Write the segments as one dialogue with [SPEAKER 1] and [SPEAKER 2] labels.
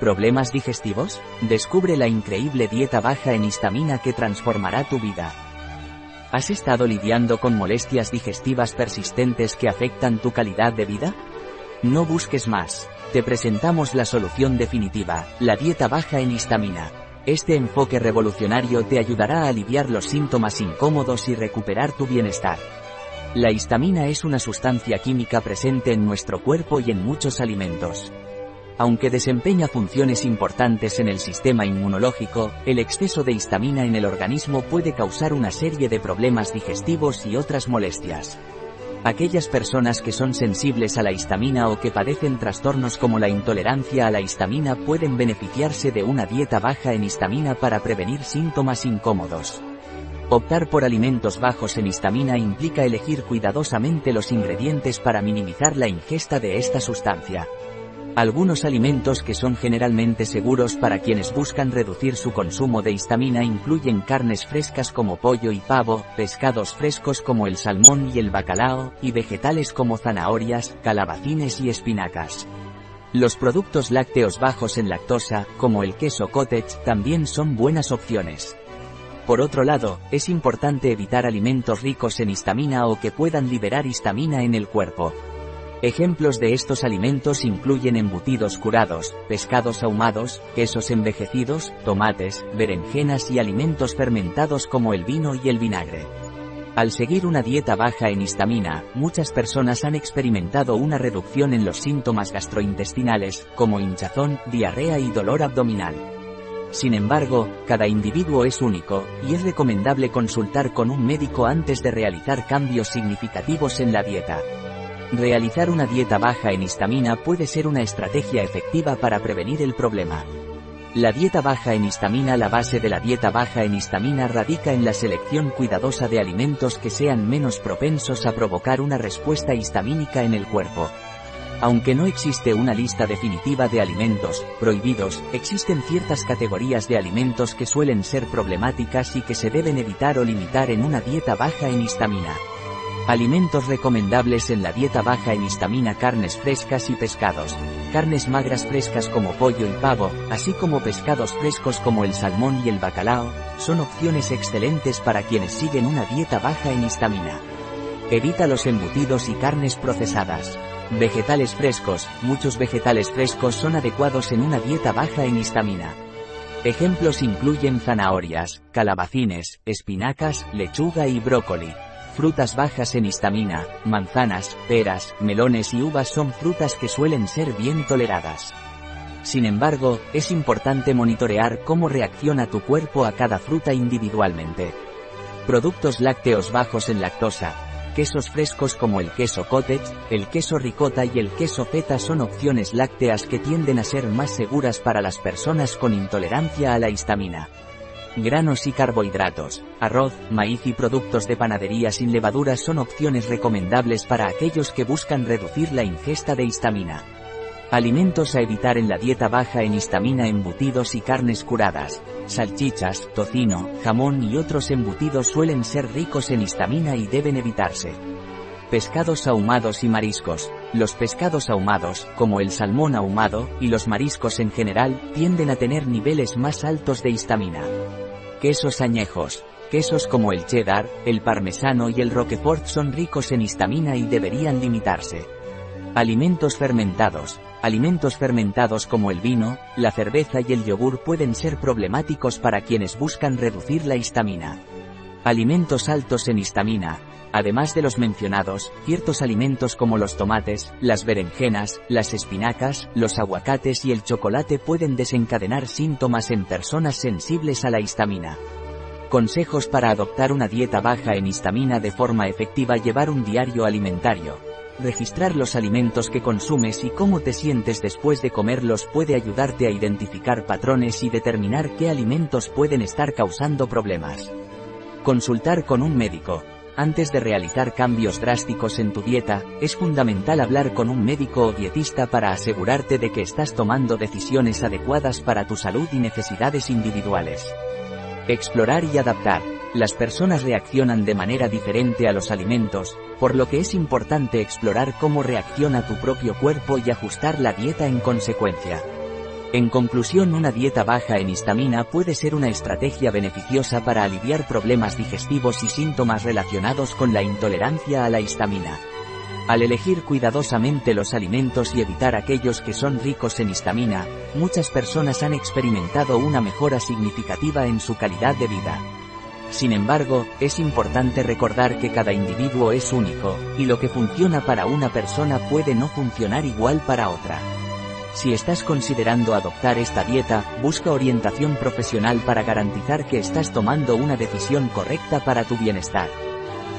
[SPEAKER 1] ¿Problemas digestivos? Descubre la increíble dieta baja en histamina que transformará tu vida. ¿Has estado lidiando con molestias digestivas persistentes que afectan tu calidad de vida? No busques más. Te presentamos la solución definitiva, la dieta baja en histamina. Este enfoque revolucionario te ayudará a aliviar los síntomas incómodos y recuperar tu bienestar. La histamina es una sustancia química presente en nuestro cuerpo y en muchos alimentos. Aunque desempeña funciones importantes en el sistema inmunológico, el exceso de histamina en el organismo puede causar una serie de problemas digestivos y otras molestias. Aquellas personas que son sensibles a la histamina o que padecen trastornos como la intolerancia a la histamina pueden beneficiarse de una dieta baja en histamina para prevenir síntomas incómodos. Optar por alimentos bajos en histamina implica elegir cuidadosamente los ingredientes para minimizar la ingesta de esta sustancia. Algunos alimentos que son generalmente seguros para quienes buscan reducir su consumo de histamina incluyen carnes frescas como pollo y pavo, pescados frescos como el salmón y el bacalao, y vegetales como zanahorias, calabacines y espinacas. Los productos lácteos bajos en lactosa, como el queso cottage, también son buenas opciones. Por otro lado, es importante evitar alimentos ricos en histamina o que puedan liberar histamina en el cuerpo. Ejemplos de estos alimentos incluyen embutidos curados, pescados ahumados, quesos envejecidos, tomates, berenjenas y alimentos fermentados como el vino y el vinagre. Al seguir una dieta baja en histamina, muchas personas han experimentado una reducción en los síntomas gastrointestinales, como hinchazón, diarrea y dolor abdominal. Sin embargo, cada individuo es único, y es recomendable consultar con un médico antes de realizar cambios significativos en la dieta. Realizar una dieta baja en histamina puede ser una estrategia efectiva para prevenir el problema. La dieta baja en histamina La base de la dieta baja en histamina radica en la selección cuidadosa de alimentos que sean menos propensos a provocar una respuesta histamínica en el cuerpo. Aunque no existe una lista definitiva de alimentos prohibidos, existen ciertas categorías de alimentos que suelen ser problemáticas y que se deben evitar o limitar en una dieta baja en histamina. Alimentos recomendables en la dieta baja en histamina carnes frescas y pescados. Carnes magras frescas como pollo y pavo, así como pescados frescos como el salmón y el bacalao, son opciones excelentes para quienes siguen una dieta baja en histamina. Evita los embutidos y carnes procesadas. Vegetales frescos, muchos vegetales frescos son adecuados en una dieta baja en histamina. Ejemplos incluyen zanahorias, calabacines, espinacas, lechuga y brócoli. Frutas bajas en histamina, manzanas, peras, melones y uvas son frutas que suelen ser bien toleradas. Sin embargo, es importante monitorear cómo reacciona tu cuerpo a cada fruta individualmente. Productos lácteos bajos en lactosa, quesos frescos como el queso cottage, el queso ricota y el queso feta son opciones lácteas que tienden a ser más seguras para las personas con intolerancia a la histamina. Granos y carbohidratos, arroz, maíz y productos de panadería sin levaduras son opciones recomendables para aquellos que buscan reducir la ingesta de histamina. Alimentos a evitar en la dieta baja en histamina embutidos y carnes curadas. Salchichas, tocino, jamón y otros embutidos suelen ser ricos en histamina y deben evitarse. Pescados ahumados y mariscos. Los pescados ahumados, como el salmón ahumado, y los mariscos en general, tienden a tener niveles más altos de histamina. Quesos añejos. Quesos como el cheddar, el parmesano y el roquefort son ricos en histamina y deberían limitarse. Alimentos fermentados. Alimentos fermentados como el vino, la cerveza y el yogur pueden ser problemáticos para quienes buscan reducir la histamina. Alimentos altos en histamina. Además de los mencionados, ciertos alimentos como los tomates, las berenjenas, las espinacas, los aguacates y el chocolate pueden desencadenar síntomas en personas sensibles a la histamina. Consejos para adoptar una dieta baja en histamina de forma efectiva Llevar un diario alimentario. Registrar los alimentos que consumes y cómo te sientes después de comerlos puede ayudarte a identificar patrones y determinar qué alimentos pueden estar causando problemas. Consultar con un médico. Antes de realizar cambios drásticos en tu dieta, es fundamental hablar con un médico o dietista para asegurarte de que estás tomando decisiones adecuadas para tu salud y necesidades individuales. Explorar y adaptar. Las personas reaccionan de manera diferente a los alimentos, por lo que es importante explorar cómo reacciona tu propio cuerpo y ajustar la dieta en consecuencia. En conclusión, una dieta baja en histamina puede ser una estrategia beneficiosa para aliviar problemas digestivos y síntomas relacionados con la intolerancia a la histamina. Al elegir cuidadosamente los alimentos y evitar aquellos que son ricos en histamina, muchas personas han experimentado una mejora significativa en su calidad de vida. Sin embargo, es importante recordar que cada individuo es único, y lo que funciona para una persona puede no funcionar igual para otra. Si estás considerando adoptar esta dieta, busca orientación profesional para garantizar que estás tomando una decisión correcta para tu bienestar.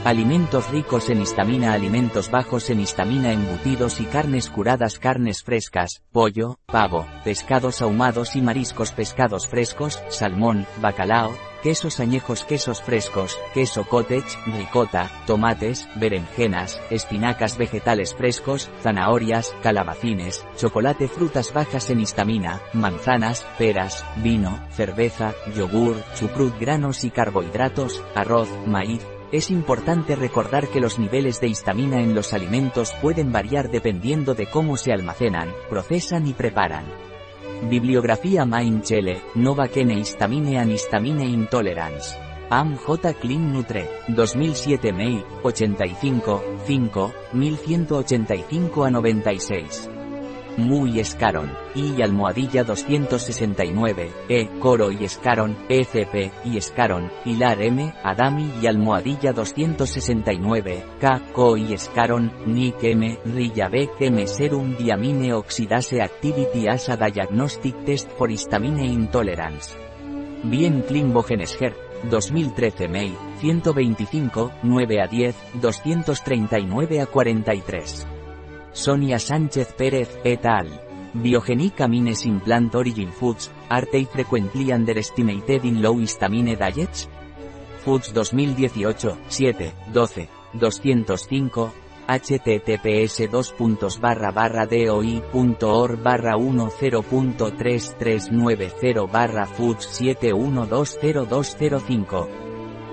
[SPEAKER 1] Alimentos ricos en histamina Alimentos bajos en histamina embutidos y carnes curadas Carnes frescas, pollo, pavo, pescados ahumados y mariscos Pescados frescos, salmón, bacalao, quesos añejos quesos frescos, queso cottage, ricota, tomates, berenjenas, espinacas vegetales frescos, zanahorias, calabacines, chocolate frutas bajas en histamina, manzanas, peras, vino, cerveza, yogur, chucrut granos y carbohidratos, arroz, maíz, es importante recordar que los niveles de histamina en los alimentos pueden variar dependiendo de cómo se almacenan, procesan y preparan. Bibliografía Main Chele, Nova Kene Histamine and Histamine Intolerance. Am J. Clean Nutre, 2007 Mail, 85, 5, 1185 a 96. Muy Escaron, y almohadilla 269, E, Coro y Escaron, ECP, y Escaron, Hilar M, Adami y almohadilla 269, K, Co y Escaron, Nick M, Rillabek M Serum Diamine Oxidase Activity Asa Diagnostic Test for Histamine Intolerance. Bien Klimbogenesher, 2013 May, 125, 9 a 10, 239 a 43. Sonia Sánchez Pérez, et al. Biogenic Amines Implant Origin Foods, are they frequently underestimated in low histamine diets? Foods 2018, 7, 12, 205, https barra barra doi.org barra 10.3390 barra foods 71200205.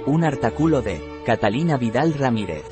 [SPEAKER 1] Un artículo de Catalina Vidal Ramírez.